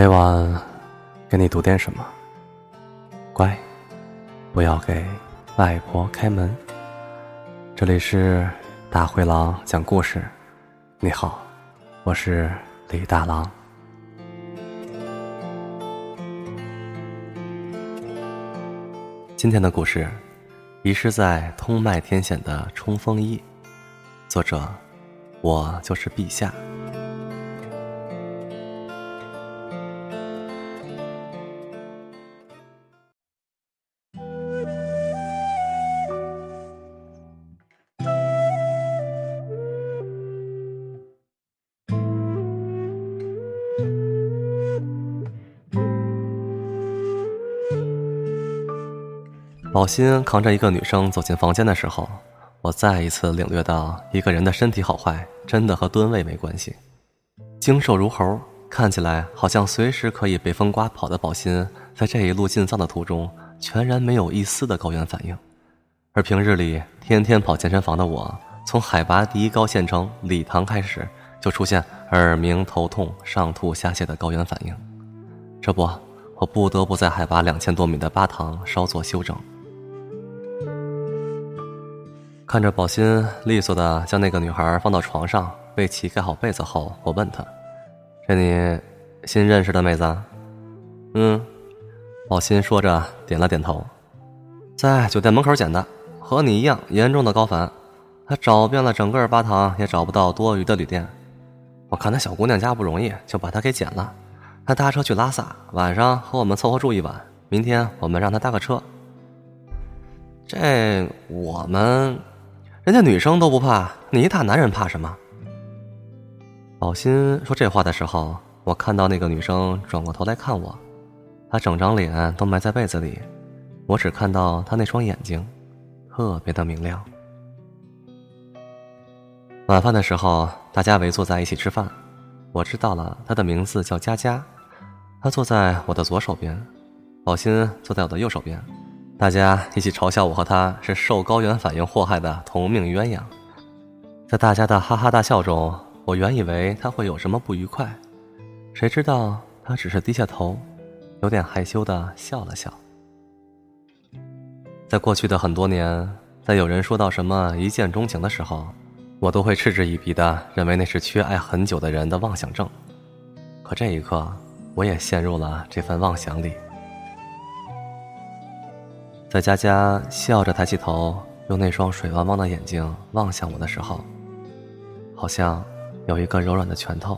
每晚给你读点什么，乖，不要给外婆开门。这里是大灰狼讲故事，你好，我是李大狼。今天的故事，遗失在通麦天险的冲锋衣，作者，我就是陛下。宝鑫扛着一个女生走进房间的时候，我再一次领略到一个人的身体好坏真的和吨位没关系。精瘦如猴，看起来好像随时可以被风刮跑的宝鑫，在这一路进藏的途中，全然没有一丝的高原反应。而平日里天天跑健身房的我，从海拔第一高县城理塘开始，就出现耳鸣、头痛、上吐下泻的高原反应。这不，我不得不在海拔两千多米的巴塘稍作休整。看着宝鑫利索的将那个女孩放到床上，为其盖好被子后，我问他：“这你新认识的妹子？”“嗯。”宝鑫说着点了点头。“在酒店门口捡的，和你一样严重的高反，他找遍了整个巴塘也找不到多余的旅店。我看那小姑娘家不容易，就把她给捡了。她搭车去拉萨，晚上和我们凑合住一晚，明天我们让她搭个车。这我们。”人家女生都不怕，你一大男人怕什么？宝鑫说这话的时候，我看到那个女生转过头来看我，她整张脸都埋在被子里，我只看到她那双眼睛，特别的明亮。晚饭的时候，大家围坐在一起吃饭，我知道了她的名字叫佳佳，她坐在我的左手边，宝鑫坐在我的右手边。大家一起嘲笑我和他是受高原反应祸害的同命鸳鸯，在大家的哈哈大笑中，我原以为他会有什么不愉快，谁知道他只是低下头，有点害羞的笑了笑。在过去的很多年，在有人说到什么一见钟情的时候，我都会嗤之以鼻的认为那是缺爱很久的人的妄想症，可这一刻，我也陷入了这份妄想里。在佳佳笑着抬起头，用那双水汪汪的眼睛望向我的时候，好像有一个柔软的拳头，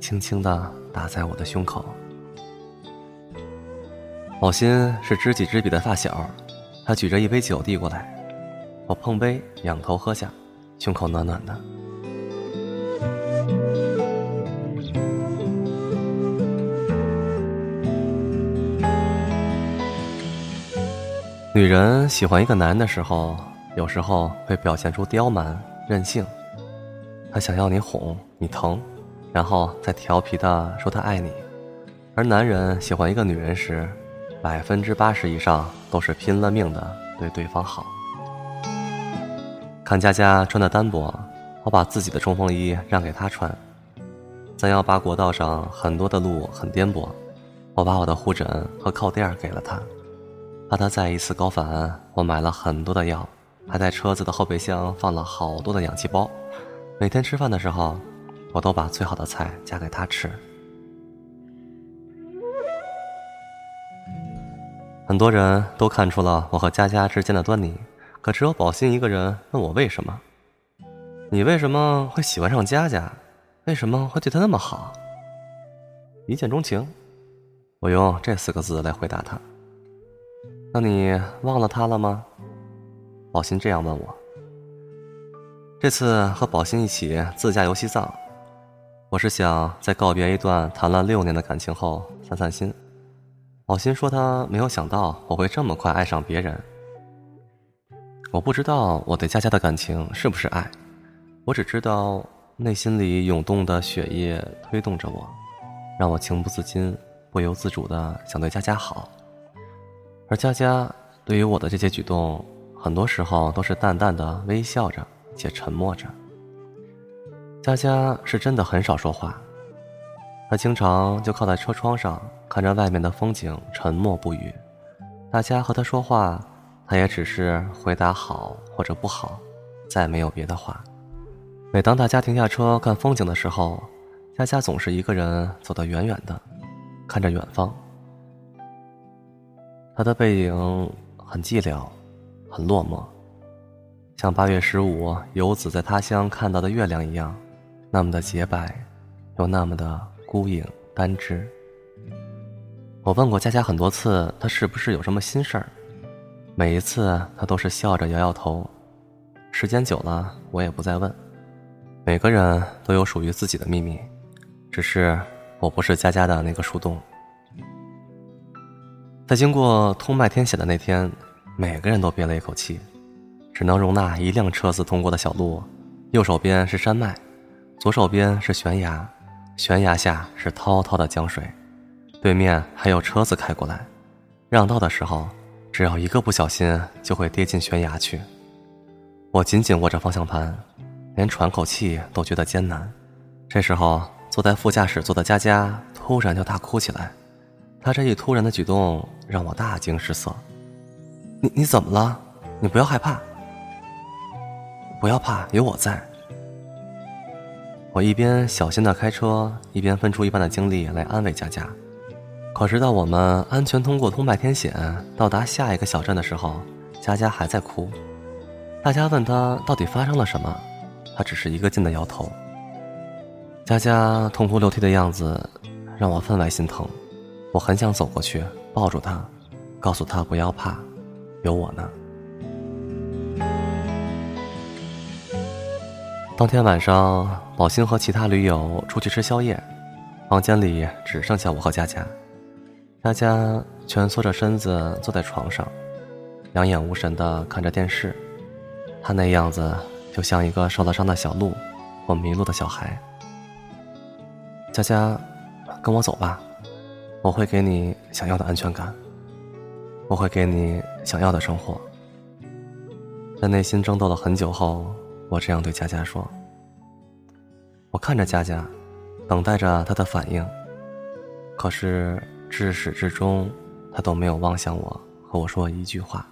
轻轻的打在我的胸口。某心是知己知彼的发小，他举着一杯酒递过来，我碰杯仰头喝下，胸口暖暖的。女人喜欢一个男的时候，有时候会表现出刁蛮任性。她想要你哄你疼，然后再调皮的说她爱你。而男人喜欢一个女人时，百分之八十以上都是拼了命的对对方好。看佳佳穿的单薄，我把自己的冲锋衣让给她穿。三幺八国道上很多的路很颠簸，我把我的护枕和靠垫给了她。怕他再一次高反，我买了很多的药，还在车子的后备箱放了好多的氧气包。每天吃饭的时候，我都把最好的菜夹给他吃。很多人都看出了我和佳佳之间的端倪，可只有宝鑫一个人问我为什么？你为什么会喜欢上佳佳？为什么会对她那么好？一见钟情，我用这四个字来回答他。那你忘了他了吗？宝鑫这样问我。这次和宝鑫一起自驾游西藏，我是想在告别一段谈了六年的感情后散散心。宝鑫说他没有想到我会这么快爱上别人。我不知道我对佳佳的感情是不是爱，我只知道内心里涌动的血液推动着我，让我情不自禁、不由自主的想对佳佳好。而佳佳对于我的这些举动，很多时候都是淡淡的微笑着，且沉默着。佳佳是真的很少说话，她经常就靠在车窗上看着外面的风景，沉默不语。大家和她说话，她也只是回答好或者不好，再没有别的话。每当大家停下车看风景的时候，佳佳总是一个人走得远远的，看着远方。他的背影很寂寥，很落寞，像八月十五游子在他乡看到的月亮一样，那么的洁白，又那么的孤影单只。我问过佳佳很多次，她是不是有什么心事儿？每一次她都是笑着摇摇头。时间久了，我也不再问。每个人都有属于自己的秘密，只是我不是佳佳的那个树洞。在经过通麦天险的那天，每个人都憋了一口气，只能容纳一辆车子通过的小路，右手边是山脉，左手边是悬崖，悬崖下是滔滔的江水，对面还有车子开过来，让道的时候，只要一个不小心就会跌进悬崖去。我紧紧握着方向盘。连喘口气都觉得艰难，这时候坐在副驾驶座的佳佳突然就大哭起来，他这一突然的举动让我大惊失色。你你怎么了？你不要害怕，不要怕，有我在。我一边小心的开车，一边分出一半的精力来安慰佳佳。可直到我们安全通过通麦天险，到达下一个小镇的时候，佳佳还在哭。大家问她到底发生了什么。他只是一个劲的摇头。佳佳痛哭流涕的样子，让我分外心疼。我很想走过去抱住她，告诉她不要怕，有我呢。当天晚上，宝兴和其他驴友出去吃宵夜，房间里只剩下我和佳佳。佳佳蜷缩着身子坐在床上，两眼无神的看着电视，他那样子。就像一个受了伤的小鹿，或迷路的小孩。佳佳，跟我走吧，我会给你想要的安全感，我会给你想要的生活。在内心争斗了很久后，我这样对佳佳说。我看着佳佳，等待着她的反应，可是至始至终，她都没有望向我，和我说一句话。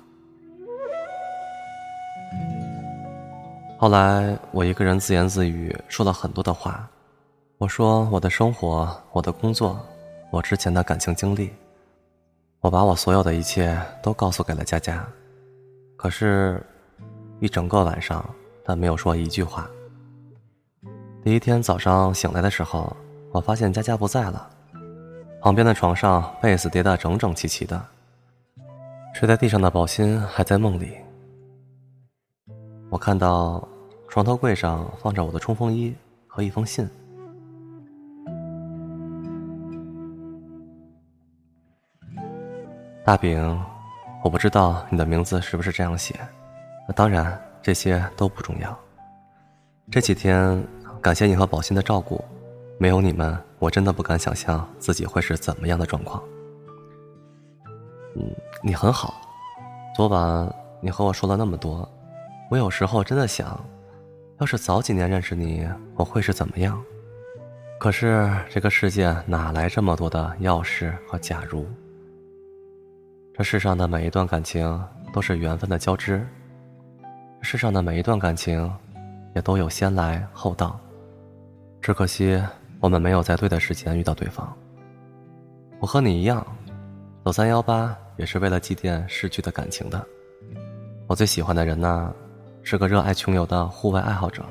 后来，我一个人自言自语，说了很多的话。我说我的生活，我的工作，我之前的感情经历，我把我所有的一切都告诉给了佳佳。可是，一整个晚上，他没有说一句话。第一天早上醒来的时候，我发现佳佳不在了，旁边的床上被子叠得整整齐齐的，睡在地上的宝鑫还在梦里。我看到床头柜上放着我的冲锋衣和一封信。大饼，我不知道你的名字是不是这样写，当然这些都不重要。这几天感谢你和宝鑫的照顾，没有你们，我真的不敢想象自己会是怎么样的状况。嗯，你很好，昨晚你和我说了那么多。我有时候真的想，要是早几年认识你，我会是怎么样？可是这个世界哪来这么多的要是和假如？这世上的每一段感情都是缘分的交织，世上的每一段感情也都有先来后到，只可惜我们没有在对的时间遇到对方。我和你一样，走三幺八也是为了祭奠逝去的感情的。我最喜欢的人呢？是个热爱穷游的户外爱好者。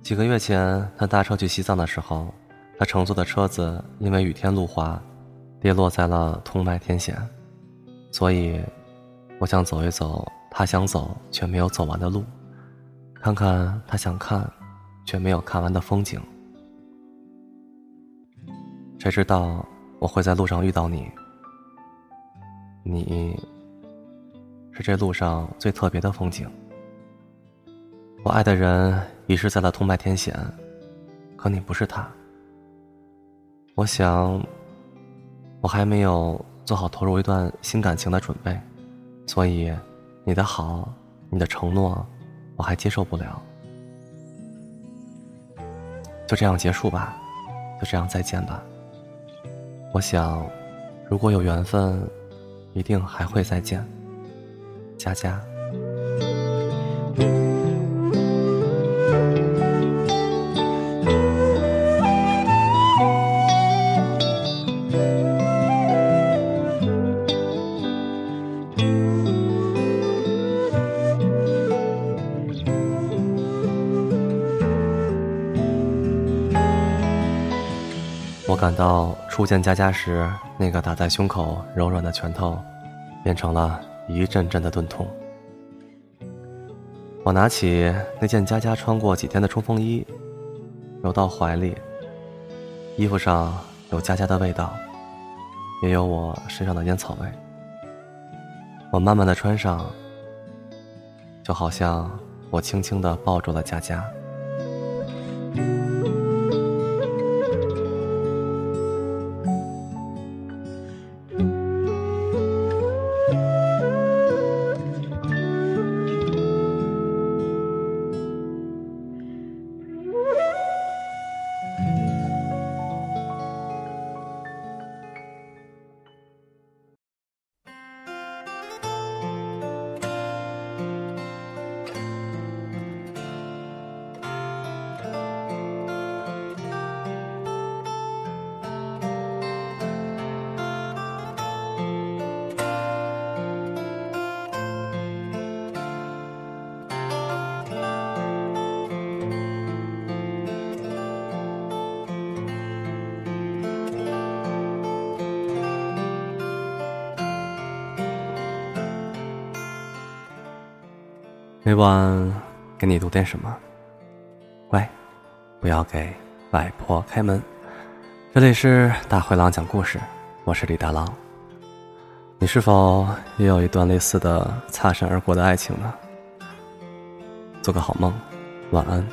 几个月前，他搭车去西藏的时候，他乘坐的车子因为雨天路滑，跌落在了通麦天险。所以，我想走一走他想走却没有走完的路，看看他想看却没有看完的风景。谁知道我会在路上遇到你？你是这路上最特别的风景。我爱的人遗失在了通麦天险，可你不是他。我想，我还没有做好投入一段新感情的准备，所以你的好，你的承诺，我还接受不了。就这样结束吧，就这样再见吧。我想，如果有缘分，一定还会再见。佳佳。我感到初见佳佳时，那个打在胸口柔软的拳头，变成了一阵阵的钝痛。我拿起那件佳佳穿过几天的冲锋衣，揉到怀里。衣服上有佳佳的味道，也有我身上的烟草味。我慢慢的穿上，就好像我轻轻的抱住了佳佳。每晚给你读点什么？乖，不要给外婆开门。这里是大灰狼讲故事，我是李大狼。你是否也有一段类似的擦身而过的爱情呢？做个好梦，晚安。